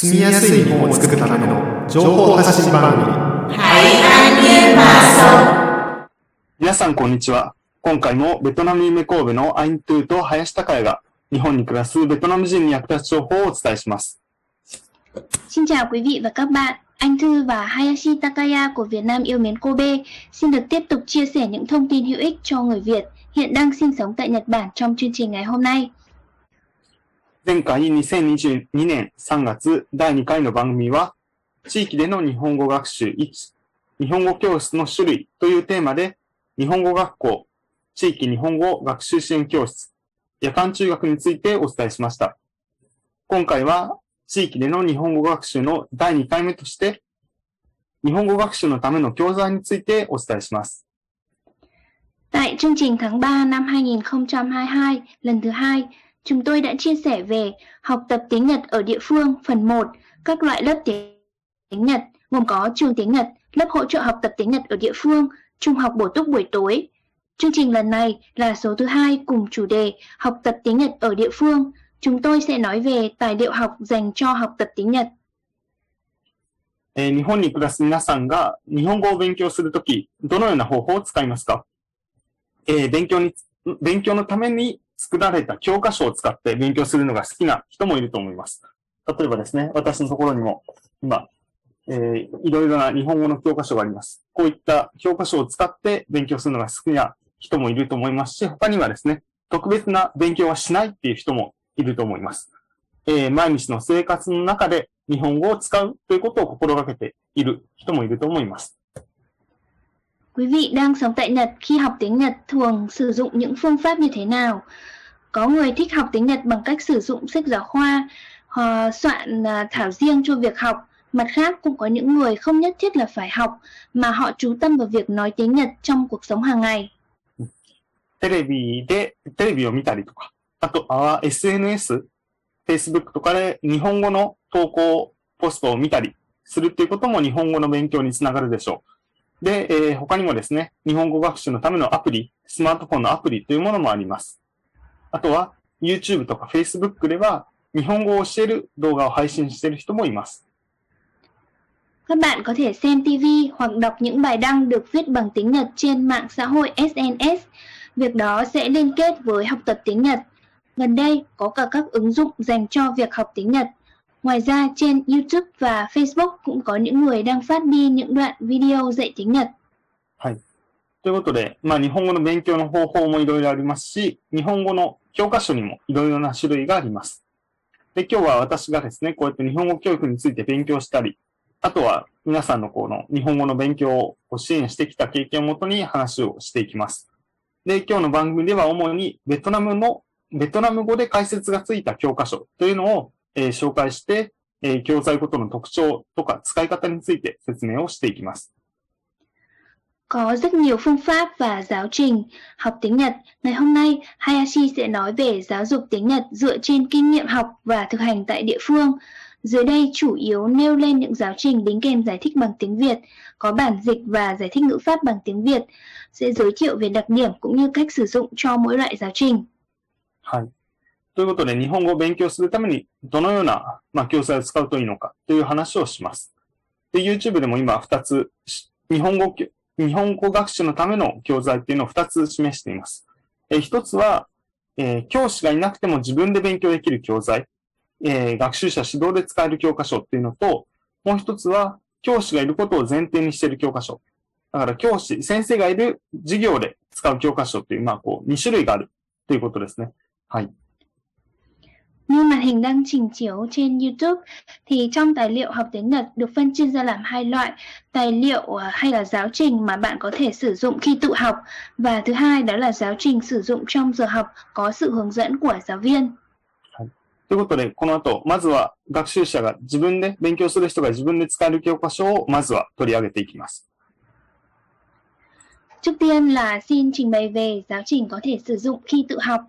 住みやすい日本を作るための情報発信番組。皆さん、こんにちは。今回もベトナム夢神戸のアイントゥーと林孝也が日本に暮らすベトナム人に役立つ情報をお伝えします。Xin chào quý vị và các bạn. Anh Thư và Hayashi Takaya của Việt Nam yêu mến Kobe xin được tiếp tục chia sẻ những thông tin hữu ích cho người Việt hiện đang sinh sống tại Nhật Bản trong chương trình ngày hôm nay. 前回2022年3月第2回の番組は、地域での日本語学習1、日本語教室の種類というテーマで、日本語学校、地域日本語学習支援教室、夜間中学についてお伝えしました。今回は、地域での日本語学習の第2回目として、日本語学習のための教材についてお伝えします。Tại chương trình tháng 3 năm 2022, lần thứ hai, chúng tôi đã chia sẻ về học tập tiếng Nhật ở địa phương phần 1, các loại lớp tiếng Nhật gồm có trường tiếng Nhật, lớp hỗ trợ học tập tiếng Nhật ở địa phương, trung học bổ túc buổi tối. Chương trình lần này là số thứ hai cùng chủ đề học tập tiếng Nhật ở địa phương. Chúng tôi sẽ nói về tài liệu học dành cho học tập tiếng Nhật. えー日本に暮らす皆さんが日本語を勉強するとき、どのような方法を使いますか、えー勉強に、勉強のために 作られた教科書を使って勉強するのが好きな人もいると思います。例えばですね、私のところにも今、えーいろいろな日本語の教科書があります。こういった教科書を使って勉強するのが好きな人もいると思いますし、他にはですね、特別な勉強はしないっていう人もいると思います。えー毎日の生活の中で日本語を使うということを心がけている人もいると思います。Quý vị đang sống tại Nhật khi học tiếng Nhật thường sử dụng những phương pháp như thế nào? Có người thích học tiếng Nhật bằng cách sử dụng sách giáo khoa, họ soạn à, thảo riêng cho việc học. Mặt khác cũng có những người không nhất thiết là phải học mà họ chú tâm vào việc nói tiếng Nhật trong cuộc sống hàng ngày. テレビで、テレビを見たりとか、あとは SNS、Facebook とかで日本語の投稿ポストを見たりするっていうことも日本語の勉強につながるでしょう。 で、えー他にもですね、日本語学習のためのアプリ、スマートフォンのアプリというものもあります。あとは YouTube とか Facebook では日本語を教える動画を配信している人もいます。Các bạn có thể xem TV hoặc đọc những bài đăng được viết bằng tiếng Nhật trên mạng xã hội SNS. Việc đó sẽ liên kết với học tập tiếng Nhật. Gần đây có cả các ứng dụng dành cho việc học tiếng Nhật. Ngoài ra trên YouTube và Facebook cũng có những người đang phát đi những đoạn video dạy tiếng Nhật. ということで、まあ日本語の勉強の方法もいろいろありますし、日本語の教科書にもいろいろな種類があります。で、今日は私がですね、こうやって日本語教育について勉強したり、あとは皆さんのこの日本語の勉強を支援してきた経験をもとに話をしていきます。で、今日の番組では主にベトナムの、ベトナム語で解説がついた教科書というのを、えー紹介して、えー教材ごとの特徴とか使い方について説明をしていきます。 Có rất nhiều phương pháp và giáo trình học tiếng Nhật. Ngày hôm nay, Hayashi sẽ nói về giáo dục tiếng Nhật dựa trên kinh nghiệm học và thực hành tại địa phương. Dưới đây chủ yếu nêu lên những giáo trình đính kèm giải thích bằng tiếng Việt, có bản dịch và giải thích ngữ pháp bằng tiếng Việt, sẽ giới thiệu về đặc điểm cũng như cách sử dụng cho mỗi loại giáo trình. はい。 ということで、日本語を勉強するために、どのような、まあ、教材を使うといいのかという話をします。で、YouTube でも今2つ、日本語、日本語学習のための教材っていうのを2つ示しています。えー一つは、えー教師がいなくても自分で勉強できる教材、えー学習者指導で使える教科書っていうのと、もう一つは、教師がいることを前提にしている教科書。だから教師、先生がいる授業で使う教科書っていう、まあ、こう、2種類があるということですね。はい。Như màn hình đang trình chiếu trên YouTube thì trong tài liệu học tiếng Nhật được phân chia ra làm hai loại, tài liệu à, hay là giáo trình mà bạn có thể sử dụng khi tự học và thứ hai đó là giáo trình sử dụng trong giờ học có sự hướng dẫn của giáo viên. ということで、この後、まずは学習者が自分で勉強する人が自分で使える教科書をまずは取り上げていきます。 Trước tiên là xin trình bày về giáo trình có thể sử dụng khi tự học.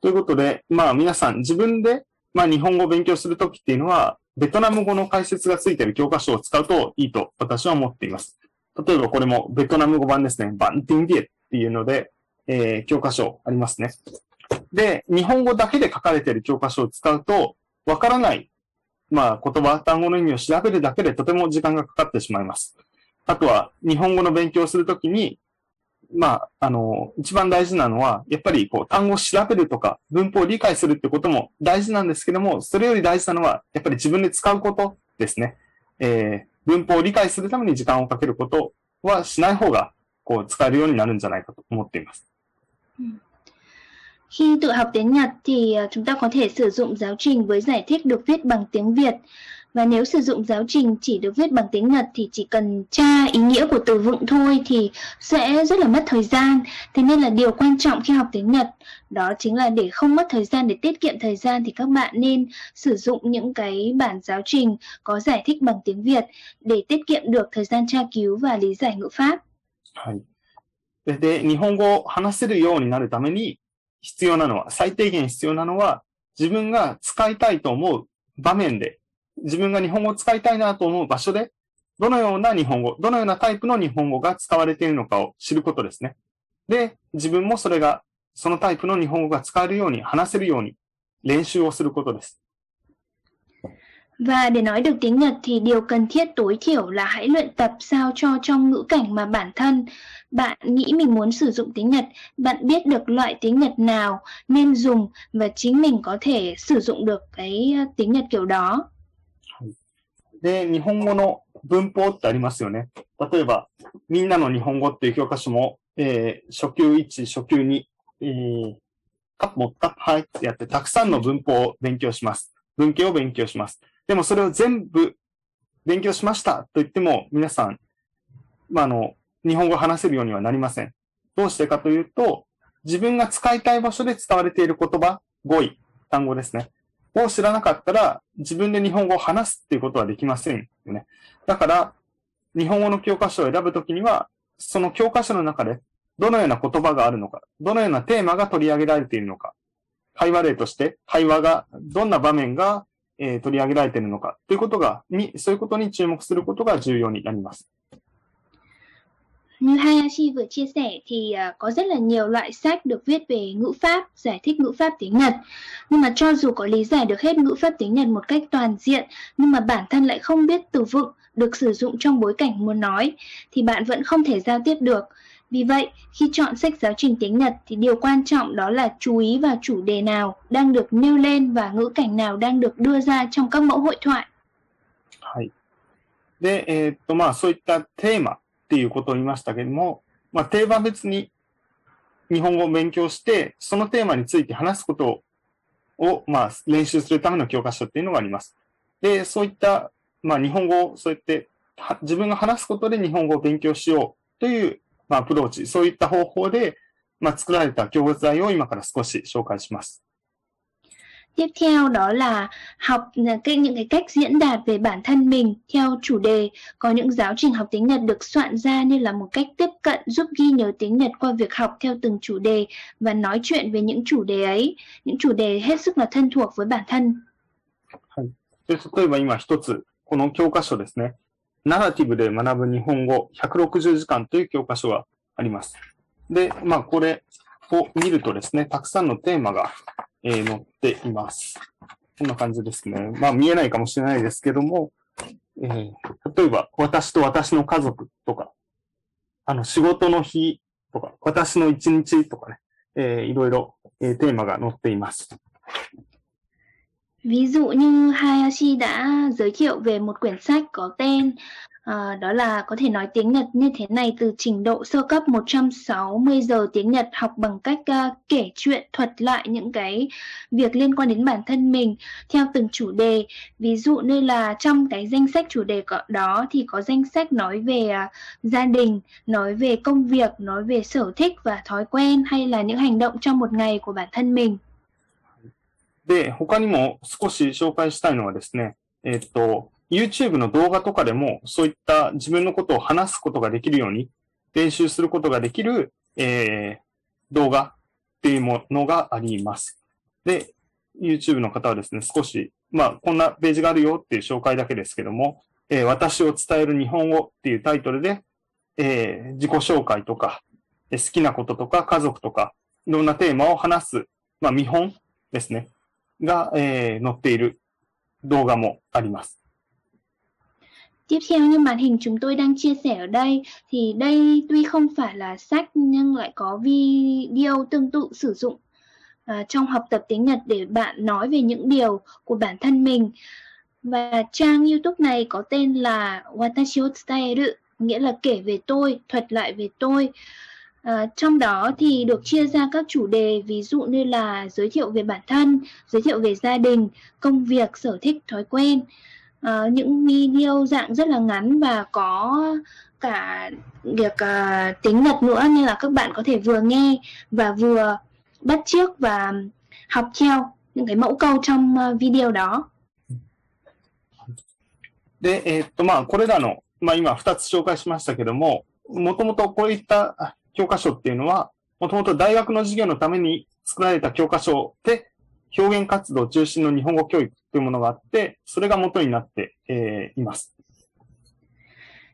ということで、まあ皆さん自分で、まあ日本語を勉強するときっていうのは、ベトナム語の解説がついている教科書を使うといいと私は思っています。例えばこれもベトナム語版ですね。バンティンディエっていうので、えー教科書ありますね。で、日本語だけで書かれている教科書を使うと、わからないまあ、言葉、単語の意味を調べるだけでとても時間がかかってしまいます。あとは、日本語の勉強をするときに、まあ、あの、一番大事なのは、やっぱりこう、単語を調べるとか、文法を理解するってことも大事なんですけども、それより大事なのは、やっぱり自分で使うことですね。えー、文法を理解するために時間をかけることはしない方が、こう、使えるようになるんじゃないかと思っています。Khi tự học tiếng Nhật thì chúng ta có thể sử dụng giáo trình với giải thích được viết bằng tiếng Việt. Và nếu sử dụng giáo trình chỉ được viết bằng tiếng Nhật thì chỉ cần tra ý nghĩa của từ vựng thôi thì sẽ rất là mất thời gian. Thế nên là điều quan trọng khi học tiếng Nhật đó chính là để không mất thời gian để tiết kiệm thời gian thì các bạn nên sử dụng những cái bản giáo trình có giải thích bằng tiếng Việt để tiết kiệm được thời gian tra cứu và lý giải ngữ pháp. はい。で、で日本語を話せるようになるために必要なのは、最低限必要なのは、自分が使いたいと思う場面で、 自分が日本語を使いたいなと思う場所で、どのような日本語、どのようなタイプの日本語が使われているのかを知ることですね。で、自分もそれが、そのタイプの日本語が使えるように、話せるように練習をすることです。Và để nói được tiếng Nhật thì điều cần thiết tối thiểu là hãy luyện tập sao cho trong ngữ cảnh mà bản thân bạn nghĩ mình muốn sử dụng tiếng Nhật, bạn biết được loại tiếng Nhật nào nên dùng và chính mình có thể sử dụng được cái tiếng Nhật kiểu đó. で、日本語の文法ってありますよね。例えば、みんなの日本語っていう教科書も、えー初級1、初級2、えー、カップもカップはいってやって、たくさんの文法を勉強します。文系を勉強します。でもそれを全部勉強しましたと言っても、皆さん、まあ、あの、日本語を話せるようにはなりません。どうしてかというと、自分が使いたい場所で使われている言葉、語彙、単語ですね。を知らなかったら、自分で日本語を話すっていうことはできませんよね。だから、日本語の教科書を選ぶときには、その教科書の中で、どのような言葉があるのか、どのようなテーマが取り上げられているのか、会話例として、会話が、どんな場面が、えー取り上げられているのか、ということが、に、そういうことに注目することが重要になります。Như Hayashi vừa chia sẻ thì à, có rất là nhiều loại sách được viết về ngữ pháp, giải thích ngữ pháp tiếng Nhật. Nhưng mà cho dù có lý giải được hết ngữ pháp tiếng Nhật một cách toàn diện, nhưng mà bản thân lại không biết từ vựng được sử dụng trong bối cảnh muốn nói, thì bạn vẫn không thể giao tiếp được. Vì vậy, khi chọn sách giáo trình tiếng Nhật thì điều quan trọng đó là chú ý vào chủ đề nào đang được nêu lên và ngữ cảnh nào đang được đưa ra trong các mẫu hội thoại. はい。で、えーっと、まあ、そういったテーマ っていうことを言いましたけども、まあ、テーマ別に日本語を勉強して、そのテーマについて話すことを、まあ、練習するための教科書っていうのがあります。で、そういった、まあ、日本語をそうやって自分が話すことで日本語を勉強しようという、まあ、アプローチ、そういった方法で、まあ、作られた教材を今から少し紹介します。Tiếp theo đó là học là cái những cái cách diễn đạt về bản thân mình theo chủ đề. Có những giáo trình học tiếng Nhật được soạn ra như là một cách tiếp cận giúp ghi nhớ tiếng Nhật qua việc học theo từng chủ đề và nói chuyện về những chủ đề ấy, những chủ đề hết sức là thân thuộc với bản thân. で、例えば今一つ、この教科書ですね。ナラティブで学ぶ日本語160時間という教科書があります。で、まあこれを見るとですね、たくさんのテーマが、 えー載っています。こんな感じですね。まあ見えないかもしれないですけども、えー例えば私と私の家族とか、あの仕事の日とか、私の一日とかね、えーいろいろ、えーテーマが載っています。Ví dụ như Hayashi đã giới thiệu về một quyển sách có tên à, đó là có thể nói tiếng Nhật như thế này từ trình độ sơ cấp 160 giờ tiếng Nhật học bằng cách à, kể chuyện thuật lại những cái việc liên quan đến bản thân mình theo từng chủ đề. Ví dụ như là trong cái danh sách chủ đề có- đó thì có danh sách nói về à, gia đình, nói về công việc, nói về sở thích và thói quen hay là những hành động trong một ngày của bản thân mình. で、他にも少し紹介したいのはですね、えっと、 YouTube の動画とかでもそういった自分のことを話すことができるように練習することができる、えー動画っていうものがあります。で、YouTube の方はですね、少し、まあ、こんなページがあるよっていう紹介だけですけども、えー私を伝える日本語っていうタイトルで、えー自己紹介とか、好きなこととか家族とか、いろんなテーマを話す、まあ、見本ですね。が、えー載っている動画もあります。Tiếp theo như màn hình chúng tôi đang chia sẻ ở đây thì đây tuy không phải là sách nhưng lại có video tương tự sử dụng à, trong học tập tiếng Nhật để bạn nói về những điều của bản thân mình. Và trang YouTube này có tên là Watashi o Tsutaeru, nghĩa là kể về tôi, thuật lại về tôi. À, trong đó thì được chia ra các chủ đề ví dụ như là giới thiệu về bản thân, giới thiệu về gia đình, công việc, sở thích, thói quen À, những video dạng rất là ngắn và có cả việc à, tiếng Nhật nữa nên là các bạn có thể vừa nghe và vừa bắt chước và học theo những cái mẫu câu trong à, video đó. で、えーっと、まあ、これらの、まあ、今2つ紹介しましたけども、もともとこういったあ教科書っていうのは、もともと大学の授業のために作られた教科書で、表現活動中心の日本語教育 というものがあって、それが元になって、えーいます。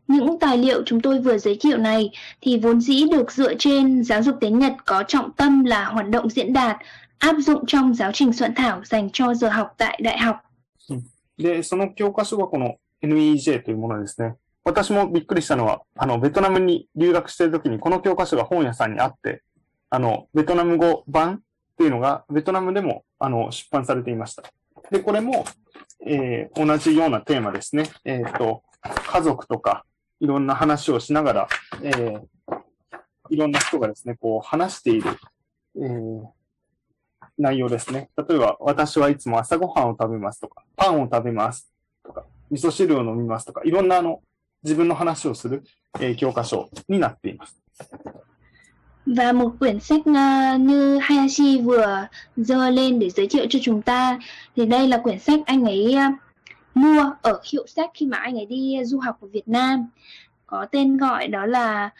Những tài liệu chúng tôi vừa giới thiệu này thì vốn dĩ được dựa trên giáo dục tiếng Nhật có trọng tâm là hoạt động diễn đạt, áp dụng trong giáo trình soạn thảo dành cho giờ học tại đại học. で、その教科書がこの NEJ というものですね。私もびっくりしたのは、あの、ベトナムに留学しているときにこの教科書が本屋さんにあって、あの、ベトナム語版っていうのがベトナムでも、あの、出版されていました。で、これも、えー同じようなテーマですね。えっ、と、家族とか、いろんな話をしながら、えーいろんな人がですね、こう話している、えー内容ですね。例えば、私はいつも朝ごはんを食べますとか、パンを食べますとか、味噌汁を飲みますとか、いろんなあの、自分の話をする、えー教科書になっています。Và một quyển sách ờ, như Hayashi vừa dơ lên để giới thiệu cho chúng ta. Thì đây là quyển sách anh ấy ờ, mua ở hiệu sách khi mà anh ấy đi du học ở Việt Nam. Có tên gọi đó là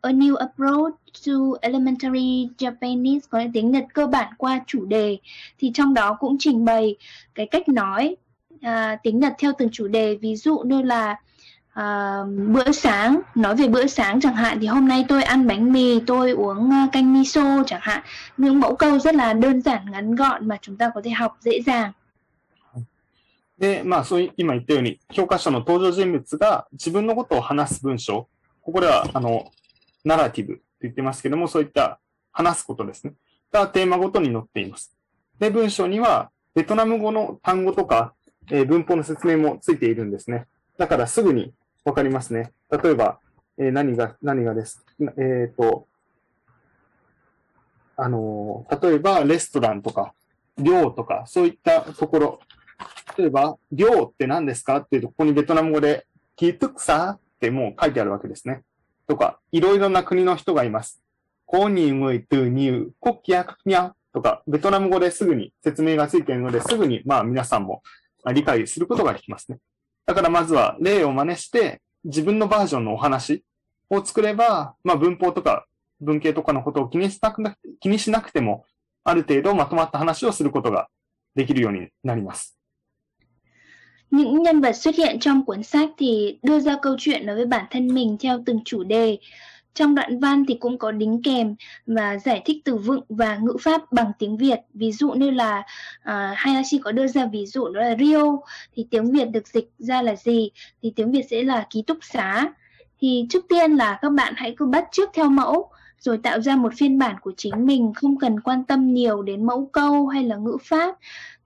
A New Approach to Elementary Japanese có tiếng Nhật cơ bản qua chủ đề. Thì trong đó cũng trình bày cái cách nói uh, tiếng Nhật theo từng chủ đề. Ví dụ như là à, bữa sáng nói về bữa sáng chẳng hạn thì hôm nay tôi ăn bánh mì tôi uống ờ, canh miso chẳng hạn những mẫu câu rất là đơn giản ngắn gọn mà chúng ta có thể học dễ dàng で、まあ、そういう、今言ったように、教科書の登場人物が自分のことを話す文章、ここでは、あの、ナラティブと言ってますけども、そういった話すことですね。がテーマごとに載っています。で、文章には、ベトナム語の単語とか、えー文法の説明もついているんですね。だからすぐにわかりますね。例えば、えー何が、何がです？えっ、と、あのー例えば、レストランとか、寮とか、そういったところ、例えば、寮って何ですか？っていうと、ここにベトナム語で、キートクサーってもう書いてあるわけですね。とか、いろいろな国の人がいます。コーニームイトゥニュー、コッキャクニャとか、ベトナム語ですぐに説明がついているので、すぐに、まあ皆さんも理解することができますね。だからまずは例を真似して、自分のバージョンのお話を作れば、まあ文法とか文系とかのことを気にしなくな気にしなくても、ある程度まとまった話をすることができるようになります。Những nhân vật xuất hiện trong cuốn sách thì đưa ra câu chuyện nói với bản thân mình theo từng chủ đề. Trong đoạn văn thì cũng có đính kèm và giải thích từ vựng và ngữ pháp bằng tiếng Việt. Ví dụ như là uh, Hayashi có đưa ra ví dụ đó là Rio thì tiếng Việt được dịch ra là gì? Thì tiếng Việt sẽ là ký túc xá. Thì trước tiên là các bạn hãy cứ bắt trước theo mẫu rồi tạo ra một phiên bản của chính mình không cần quan tâm nhiều đến mẫu câu hay là ngữ pháp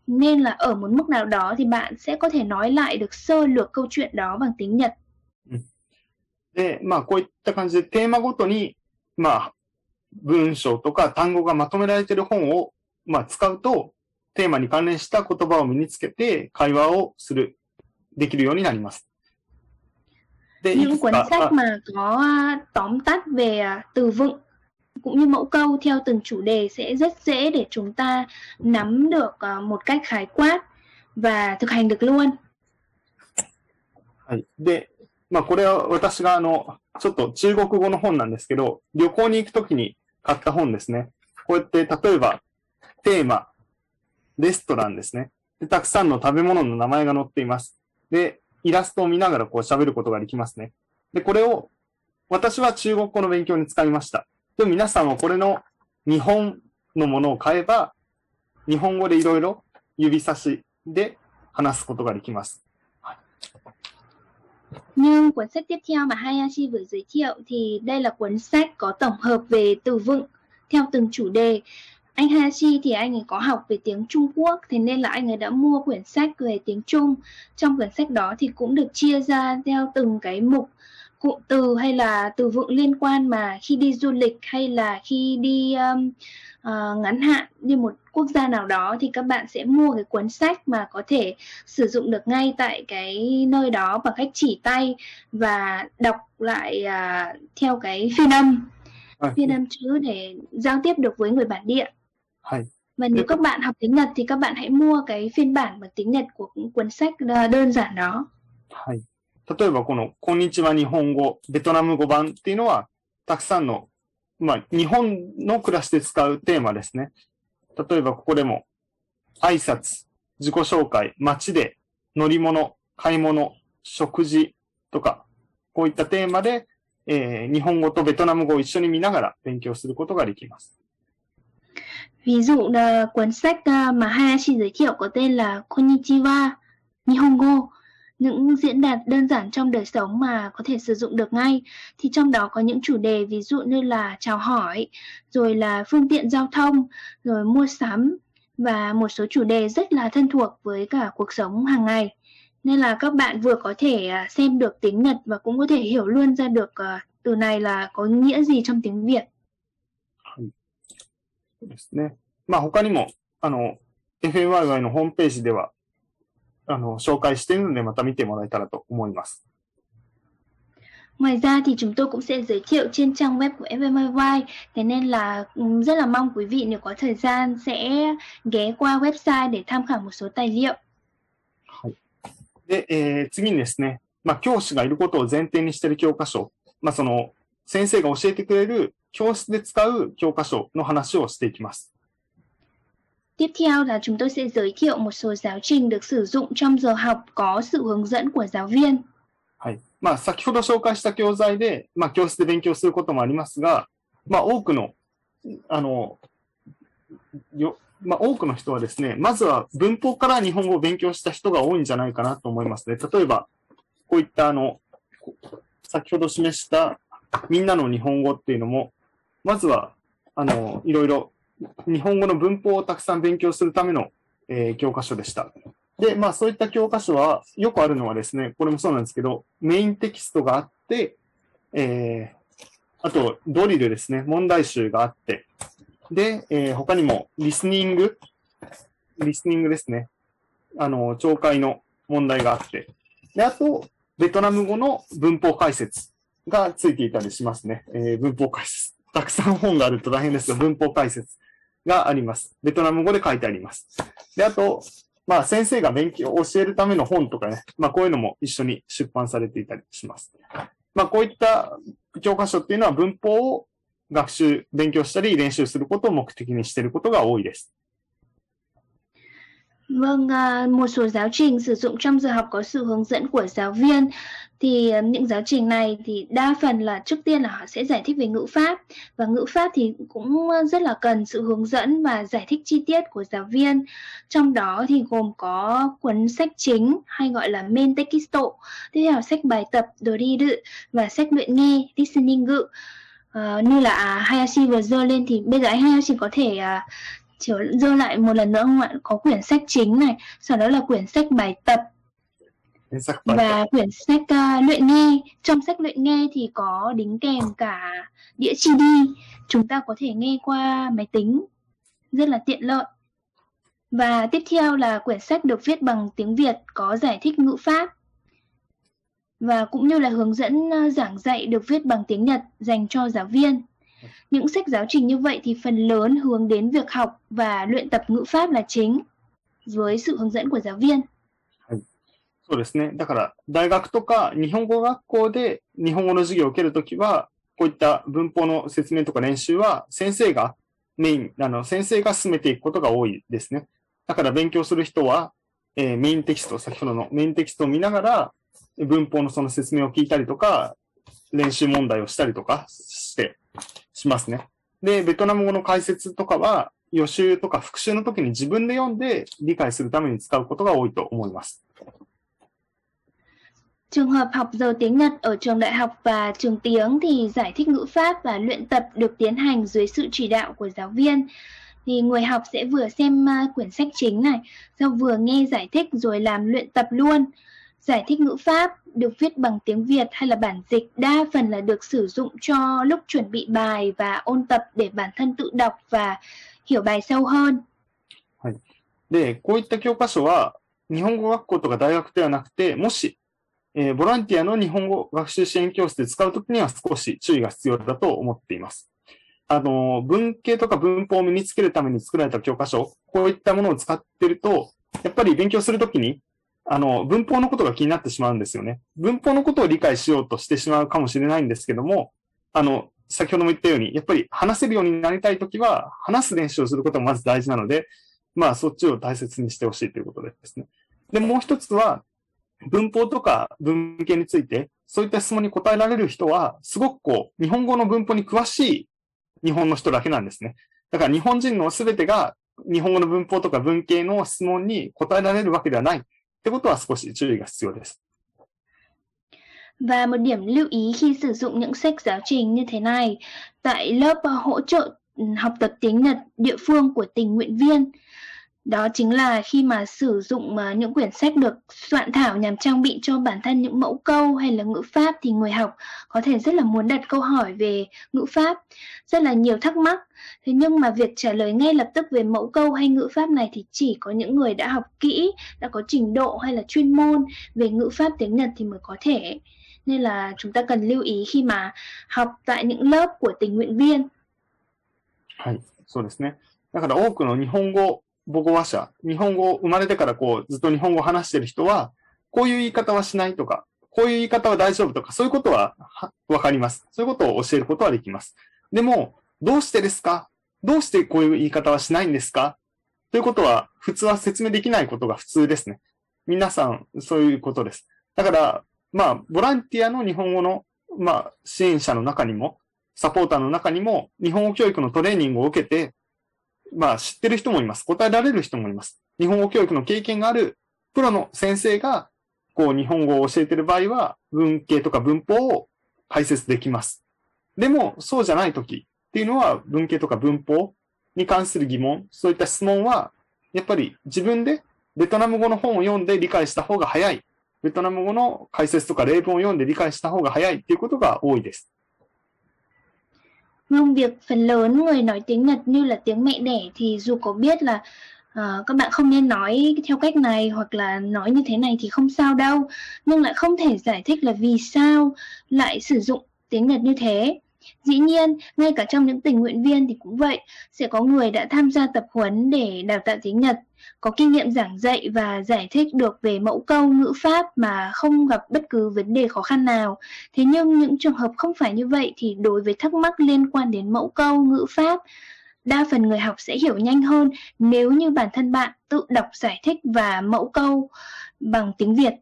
nên là ở một mức nào đó thì bạn sẽ có thể nói lại được sơ lược câu chuyện đó bằng tiếng Nhật. で、まあこういった感じでテーマごとに、まあ文章とか単語がまとめられている本を、まあ使うと、テーマに関連した言葉を身につけて会話をする、できるようになります。で、い Những くつ cuốn か、sách あ mà có tóm tắt về từ vựng cũng như mẫu câu theo từng chủ đề sẽ rất dễ để chúng ta nắm được một cách khái quát và thực hành được luôn. はい。で、まあこれは私があの、ちょっと中国語の本なんですけど、旅行に行くときに買った本ですね。こうやって例えば、テーマ、レストランですね。で、たくさんの食べ物の名前が載っています。で、イラストを見ながらこう喋ることができますね。で、これを、私は中国語の勉強に使いました。でも皆さんはこれの日本のものを買えば、日本語でいろいろ指差しで話すことができます。Nhưng cuốn sách tiếp theo mà Hayashi vừa giới thiệu thì đây là cuốn sách có tổng hợp về từ vựng theo từng chủ đề. Anh Hayashi thì anh ấy có học về tiếng Trung Quốc, thế nên là anh ấy đã mua quyển sách về tiếng Trung. Trong quyển sách đó thì cũng được chia ra theo từng cái mục cụm từ hay là từ vựng liên quan mà khi đi du lịch hay là khi đi um, uh, ngắn hạn đi một quốc gia nào đó thì các bạn sẽ mua cái cuốn sách mà có thể sử dụng được ngay tại cái nơi đó bằng cách chỉ tay và đọc lại uh, theo cái phiên âm à. phiên ừ. âm chữ để giao tiếp được với người bản địa. Hay. Và nếu các bạn học tiếng Nhật thì các bạn hãy mua cái phiên bản bằng tiếng Nhật của cuốn sách ờ, đơn giản đó. Hay. 例えばこの、こんにちは日本語、ベトナム語版っていうのは、たくさんの、まあ、日本の暮らしで使うテーマですね。例えばここでも、挨拶、自己紹介、街で、乗り物、買い物、食事とか、こういったテーマで、えー日本語とベトナム語を一緒に見ながら勉強することができます。Ví dụ là cuốn sách mà Hayashi giới thiệu có tên là Konnichiwa Nihongo những diễn đạt đơn giản trong đời sống mà có thể sử dụng được ngay thì trong đó có những chủ đề ví dụ như là chào hỏi rồi là phương tiện giao thông rồi mua sắm và một số chủ đề rất là thân thuộc với cả cuộc sống hàng ngày nên là các bạn vừa có thể à, xem được tiếng Nhật và cũng có thể hiểu luôn ra được à, từ này là có nghĩa gì trong tiếng Việt そうですね。まあ他にも、あの、FMYY のホームページでは、 あの、紹介しているので、また見てもらえたらと思います。Ngoài ra thì chúng tôi cũng sẽ giới thiệu trên trang web của FMIY Thế nên là rất là mong quý vị nếu có thời gian sẽ ghé qua website để tham khảo một số tài liệu で、えー次にですね、まあ教師がいることを前提にしている教科書、まあその、先生が教えてくれる教室で使う教科書の話をしていきます。Tiếp theo là chúng tôi sẽ giới thiệu một số giáo trình được sử dụng trong giờ học có sự hướng dẫn của giáo viên はい。まあ先ほど紹介した教材で、まあ教室で勉強することもありますが、まあ多くの、あの、よ、まあ多くの人はですね、まずは文法から日本語を勉強した人が多いんじゃないかなと思いますね。例えば、こういったあの、先ほど示したみんなの日本語っていうのも、まずは、あの、いろいろ日本語の文法をたくさん勉強するための、えー教科書でした。で、まあそういった教科書は、よくあるのはですね、これもそうなんですけど、メインテキストがあって、えー、あと、ドリルですね、問題集があって、で、えー他にも、リスニング、リスニングですね。あの、聴解の問題があって、で、あと、ベトナム語の文法解説がついていたりしますね。えー文法解説。たくさん本があると大変ですが、文法解説があります。ベトナム語で書いてあります。で、あと、まあ先生が勉強を教えるための本とかね、まあこういうのも一緒に出版されていたりします。まあこういった教科書っていうのは文法を学習、勉強したり練習することを目的にしていることが多いです。Vâng, một số giáo trình sử dụng trong giờ học có sự hướng dẫn của giáo viên thì ờ, những giáo trình này thì đa phần là trước tiên là họ sẽ giải thích về ngữ pháp. Và ngữ pháp thì cũng ờ, rất là cần sự hướng dẫn và giải thích chi tiết của giáo viên. Trong đó thì gồm có cuốn sách chính hay gọi là main tekisto tiếp theo sách bài tập đồ đi doriru và sách luyện nghe listening ngữ. Uh, như là à, Hayashi vừa dơ lên thì bây giờ anh Hayashi có thể à, uh, chiều dơ lại một lần nữa không ạ? Có quyển sách chính này sau đó là quyển sách bài tập và quyển sách à, luyện nghe. Trong sách luyện nghe thì có đính kèm cả đĩa CD. Chúng ta có thể nghe qua máy tính, rất là tiện lợi. Và tiếp theo là quyển sách được viết bằng tiếng Việt có giải thích ngữ pháp và cũng như là hướng dẫn à, giảng dạy được viết bằng tiếng Nhật dành cho giáo viên. Những sách giáo trình như vậy thì phần lớn hướng đến việc học và luyện tập ngữ pháp là chính với sự hướng dẫn của giáo viên. そうですね。だから、大学とか日本語学校で日本語の授業を受けるときは、こういった文法の説明とか練習は、先生がメイン、あの、先生が進めていくことが多いですね。だから勉強する人は、えーメインテキスト、先ほどのメインテキストを見ながら、文法のその説明を聞いたりとか、練習問題をしたりとかして、しますね。で、ベトナム語の解説とかは、予習とか復習の時に自分で読んで理解するために使うことが多いと思います。Trường hợp học giờ tiếng Nhật ở trường đại học và trường tiếng thì giải thích ngữ pháp và luyện tập được tiến hành dưới sự chỉ đạo của giáo viên. Thì người học sẽ vừa xem quyển sách chính này, sau vừa nghe giải thích rồi làm luyện tập luôn. Giải thích ngữ pháp được viết bằng tiếng Việt hay là bản dịch đa phần là được sử dụng cho lúc chuẩn bị bài và ôn tập để bản thân tự đọc và hiểu bài sâu hơn. はい。で、こういった教科書は日本語学校とか大学ではなくて、もし、 えー、ボランティアの日本語学習支援教室で使うときには少し注意が必要だと思っています。あの、文系とか文法を身につけるために作られた教科書、こういったものを使ってると、やっぱり勉強するときにあの、文法のことが気になってしまうんですよね。文法のことを理解しようとしてしまうかもしれないんですけども、あの、先ほども言ったように、やっぱり話せるようになりたいときは、話す練習をすることがまず大事なので、まあ、そっちを大切にしてほしいということですね。で、もう一つは、文法とか文系について、そういった質問に答えられる人は、すごくこう、日本語の文法に詳しい日本の人だけなんですね。だから日本人のすべてが日本語の文法とか文系の質問に答えられるわけではない。ってことは少し注意が必要です。Và một điểm lưu ý khi sử dụng những sách giáo trình như thế này, tại lớp hỗ trợ học tập tiếng Nhật địa phương của tình nguyện viên, đó chính là khi mà sử dụng uh, những quyển sách được soạn thảo nhằm trang bị cho bản thân những mẫu câu hay là ngữ pháp thì người học có thể rất là muốn đặt câu hỏi về ngữ pháp rất là nhiều thắc mắc thế nhưng mà việc trả lời ngay lập tức về mẫu câu hay ngữ pháp này thì chỉ có những người đã học kỹ đã có trình độ hay là chuyên môn về ngữ pháp tiếng nhật thì mới có thể nên là chúng ta cần lưu ý khi mà học tại những lớp của tình nguyện viên はい、そうですね。だから多くの日本語 母語話者、日本語生まれてからこうずっと日本語を話してる人は、こういう言い方はしないとか、こういう言い方は大丈夫とか、そういうことはわかります。そういうことを教えることはできます。でも、どうしてですか？どうしてこういう言い方はしないんですか？ということは、普通は説明できないことが普通ですね。皆さん、そういうことです。だから、まあ、ボランティアの日本語の、まあ、支援者の中にも、サポーターの中にも、日本語教育のトレーニングを受けて、まあ知ってる人もいます。答えられる人もいます。日本語教育の経験があるプロの先生が、こう日本語を教えてる場合は、文系とか文法を解説できます。でも、そうじゃない時っていうのは、文系とか文法に関する疑問、そういった質問は、やっぱり自分でベトナム語の本を読んで理解した方が早い。ベトナム語の解説とか例文を読んで理解した方が早いっていうことが多いです。Nhưng việc phần lớn người nói tiếng Nhật như là tiếng mẹ đẻ thì dù có biết là uh, các bạn không nên nói theo cách này hoặc là nói như thế này thì không sao đâu, nhưng lại không thể giải thích là vì sao lại sử dụng tiếng Nhật như thế. Dĩ nhiên, ngay cả trong những tình nguyện viên thì cũng vậy, sẽ có người đã tham gia tập huấn để đào tạo tiếng Nhật, có kinh nghiệm giảng dạy và giải thích được về mẫu câu ngữ pháp mà không gặp bất cứ vấn đề khó khăn nào. Thế nhưng những trường hợp không phải như vậy thì đối với thắc mắc liên quan đến mẫu câu ngữ pháp, đa phần người học sẽ hiểu nhanh hơn nếu như bản thân bạn tự đọc giải thích và mẫu câu bằng tiếng Việt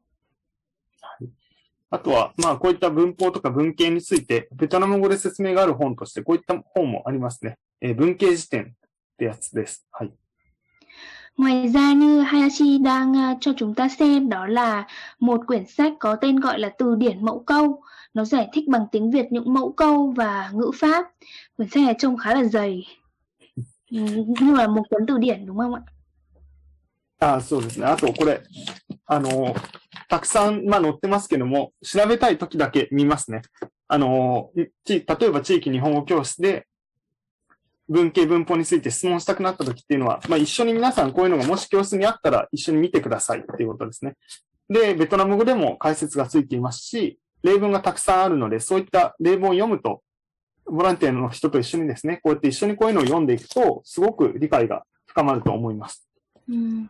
あとは、まあ、こういった文法とか文系について、ベトナム語で説明がある本として、こういった本もありますね。えー、文系辞典ってやつです。はい。Ngoài ra như Hayashi đang cho chúng ta xem đó là một quyển sách có tên gọi là Từ điển mẫu câu. Nó giải thích bằng tiếng Việt những mẫu câu và ngữ pháp. Quyển sách này trông khá là dày. Như là một cuốn từ điển đúng không ạ? あそうですね。あと、これ、あの、たくさん、まあ、載ってますけども、調べたい時だけ見ますね。あの、例えば地域日本語教室で、文系文法について質問したくなった時っていうのは、まあ、一緒に皆さんこういうのがもし教室にあったら一緒に見てくださいっていうことですね。で、ベトナム語でも解説がついていますし、例文がたくさんあるので、そういった例文を読むと、ボランティアの人と一緒にですね、こうやって一緒にこういうのを読んでいくと、すごく理解が深まると思います。うん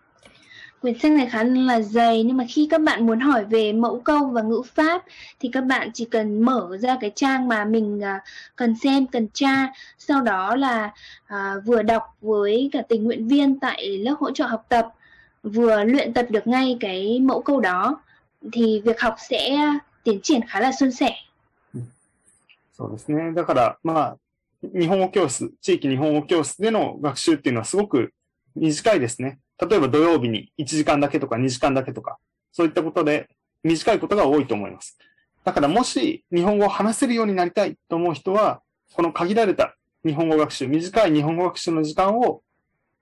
Quyển sách này khá là dày nhưng mà khi các bạn muốn hỏi về mẫu câu và ngữ pháp thì các bạn chỉ cần mở ra cái trang mà mình uh, cần xem, cần tra. Sau đó là uh, vừa đọc với cả tình nguyện viên tại lớp hỗ trợ học tập, vừa luyện tập được ngay cái mẫu câu đó thì việc học sẽ tiến triển khá là suôn sẻ. そうですね。だから、まあ、 日本語教室、地域日本語教室での学習っていうのはすごく短いですね。 例えば土曜日に1時間だけとか2時間だけとか、そういったことで短いことが多いと思います。だからもし日本語を話せるようになりたいと思う人は、この限られた日本語学習、短い日本語学習の時間を、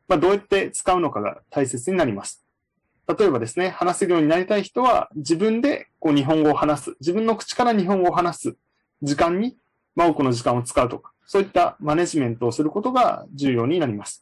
まあ、どうやって使うのかが大切になります。例えばですね、話せるようになりたい人は、自分でこう日本語を話す、自分の口から日本語を話す時間に、まあ、多くの時間を使うとか、そういったマネジメントをすることが重要になります。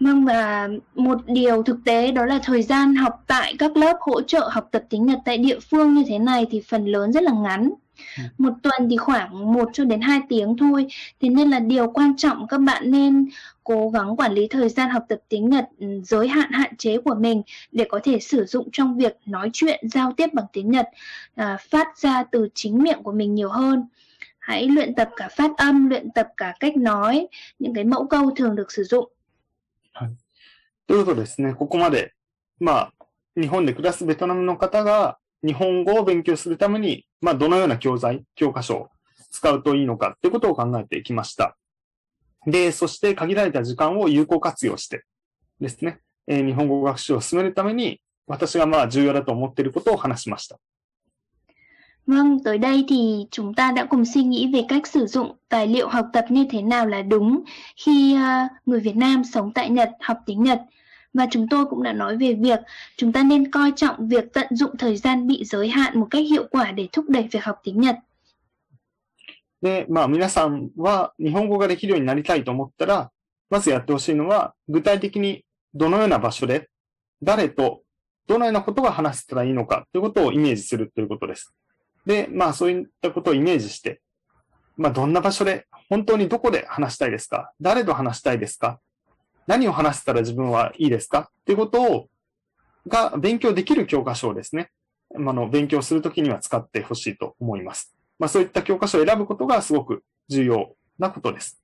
Vâng và một điều thực tế đó là thời gian học tại các lớp hỗ trợ học tập tiếng Nhật tại địa phương như thế này thì phần lớn rất là ngắn. Ừ. Một tuần thì khoảng 1 cho đến 2 tiếng thôi. Thế nên là điều quan trọng các bạn nên cố gắng quản lý thời gian học tập tiếng Nhật ừ, giới hạn hạn chế của mình để có thể sử dụng trong việc nói chuyện, giao tiếp bằng tiếng Nhật, à, phát ra từ chính miệng của mình nhiều hơn. Hãy luyện tập cả phát âm, luyện tập cả cách nói, những cái mẫu câu thường được sử dụng。ということですね、ここまで、まあ、日本で暮らすベトナムの方が日本語を勉強するために、まあ、どのような教材、教科書を使うといいのかっていうことを考えていきました。で、そして限られた時間を有効活用してですね、えー、日本語学習を進めるために、私がまあ重要だと思っていることを話しました。Vâng, tới đây thì chúng ta đã cùng suy nghĩ về cách sử dụng tài liệu học tập như thế nào là đúng khi uh, người Việt Nam sống tại Nhật học tiếng Nhật. Và chúng tôi cũng đã nói về việc chúng ta nên coi trọng việc tận dụng thời gian bị giới hạn một cách hiệu quả để thúc đẩy việc học tiếng Nhật. で、まあ皆さんは日本語ができるようになりたいと思ったら、まずやってほしいのは、具体的にどのような場所で、誰と、どのようなことが話せたらいいのかということをイメージするということです。 で、まあそういったことをイメージして、まあどんな場所で、本当にどこで話したいですか？誰と話したいですか？何を話せたら自分はいいですか？っていうことを、が勉強できる教科書をですね、あの、勉強するときには使ってほしいと思います。まあそういった教科書を選ぶことがすごく重要なことです。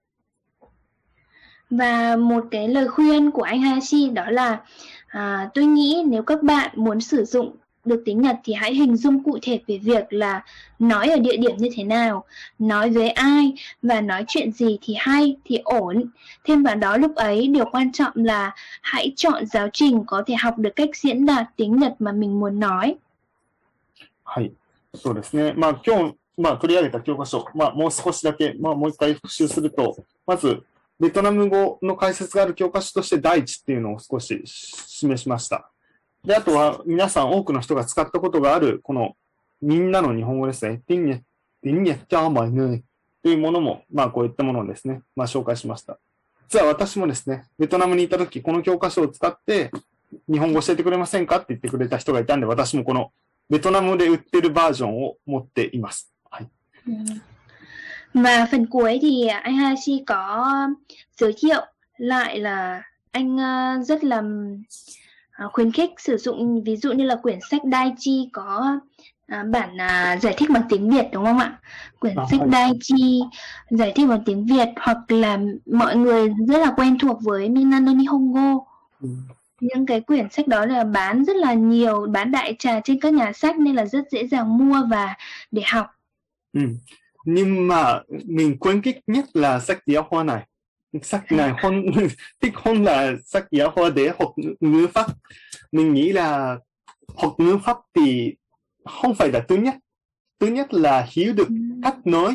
Và một cái lời khuyên của anh Hashi đó là à, tôi nghĩ nếu các bạn muốn sử dụng được tiếng Nhật thì hãy hình dung cụ thể về việc là nói ở địa điểm như thế nào, nói với ai và nói chuyện gì thì hay, thì ổn. Thêm vào đó lúc ấy điều quan trọng là hãy chọn giáo trình có thể học được cách diễn đạt tiếng Nhật mà mình muốn nói. はい。そうですね。まあ今日、まあ取り上げた教科書、まあもう少しだけ、まあもう一回復習すると、まず、ベトナム語の解説がある教科書として第一っていうのを少し示しました。 で、あとは皆さん多くの人が使ったことがある、このみんなの日本語ですね。ティンニェ、ティンニェチャーマイヌというものも、まあこういったものをですね、まあ紹介しました。実は私もですね、ベトナムにいたとき、この教科書を使って日本語教えてくれませんか？って言ってくれた人がいたんで、私もこのベトナムで売ってるバージョンを持っています。はい。Và phần cuối thì anh Hashi có giới thiệu lại là anh rất là khuyến khích sử dụng ví dụ như là quyển sách Dai Chi có à, bản à, giải thích bằng tiếng Việt đúng không ạ? Quyển à, sách Dai Chi giải thích bằng tiếng Việt hoặc là mọi người rất là quen thuộc với Minano Nihongo. Ừ. Những cái quyển sách đó là bán rất là nhiều, bán đại trà trên các nhà sách nên là rất dễ dàng mua và để học. Ừ. Nhưng mà mình khuyến khích nhất là sách giáo khoa này sách này hôn thích hôn là sách giáo khoa để học ngữ pháp. Mình nghĩ là học ngữ pháp thì không phải là thứ nhất. Thứ nhất là hiểu được cách nói.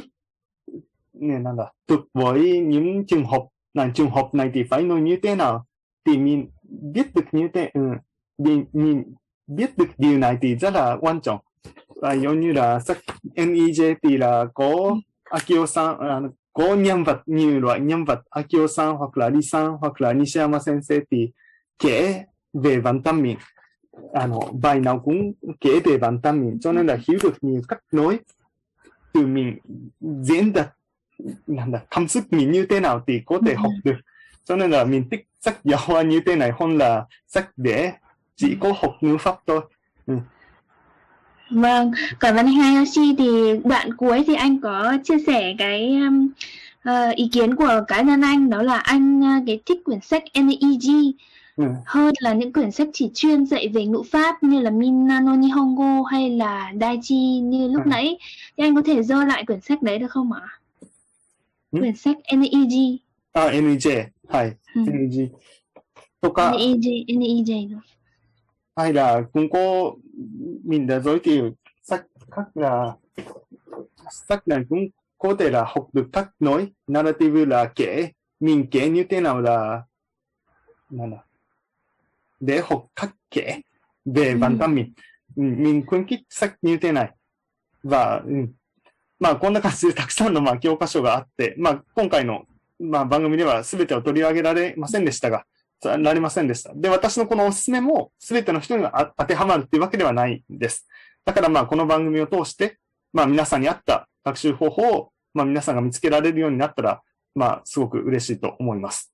Nên là được với những trường hợp là trường hợp này thì phải nói như thế nào? Thì mình biết được như thế ừ, mình, mình biết được điều này thì rất là quan trọng. À, giống như là sách NEJ thì là có Akio san à, có nhân vật như loại nhân vật Akio san hoặc là Lee san hoặc là Nishiyama sensei thì kể về bản thân mình à, nó, bài nào cũng kể về bản thân mình cho nên là hiểu được nhiều cách nói từ mình diễn đạt là cảm xúc mình như thế nào thì có thể học được. Cho nên là mình thích sách giáo khoa như thế này hơn là sách để chỉ có học ngữ pháp thôi. Ừ. Vâng, cảm ơn anh Hayashi thì đoạn cuối thì anh có chia sẻ cái um, uh, ý kiến của cá nhân anh đó là anh uh, cái thích quyển sách NEG ừ. hơn là những quyển sách chỉ chuyên dạy về ngữ pháp như là Minano Nihongo hay là Daichi như lúc ừ. nãy thì anh có thể dơ lại quyển sách đấy được không ạ? ん quyển sách NEG あ、NEJ。はい。 ừ. NEG。とか、 NEG NEG đúng. は系啦，咁个面就再叫失格い，失格咁嗰啲啦学得得耐，narrative 啦嘅面嘅要点样啦，嗱嗱，你学得嘅，你き、さっき，面困起失要点样，话嗯，嘛，こんな感じでたくさんのまあ教科書があって、まあ今回のまあ番組ではすべてを取り上げられませんでしたが。られませんでした。で、私のこのおすすめも全ての人には当てはまるっていうわけではないんです。だからまあこの番組を通して、まあ皆さんに合った学習方法を、まあ皆さんが見つけられるようになったら、まあすごく嬉しいと思います。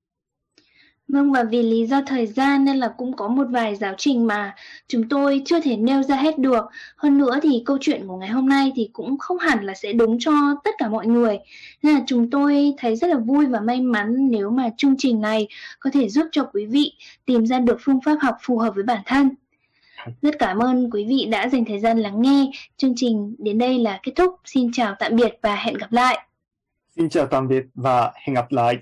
Vâng và vì lý do thời gian nên là cũng có một vài giáo trình mà chúng tôi chưa thể nêu ra hết được. Hơn nữa thì câu chuyện của ngày hôm nay thì cũng không hẳn là sẽ đúng cho tất cả mọi người. Nên là chúng tôi thấy rất là vui và may mắn nếu mà chương trình này có thể giúp cho quý vị tìm ra được phương pháp học phù hợp với bản thân. Rất cảm ơn quý vị đã dành thời gian lắng nghe. Chương trình đến đây là kết thúc. Xin chào tạm biệt và hẹn gặp lại. Xin chào tạm biệt và hẹn gặp lại.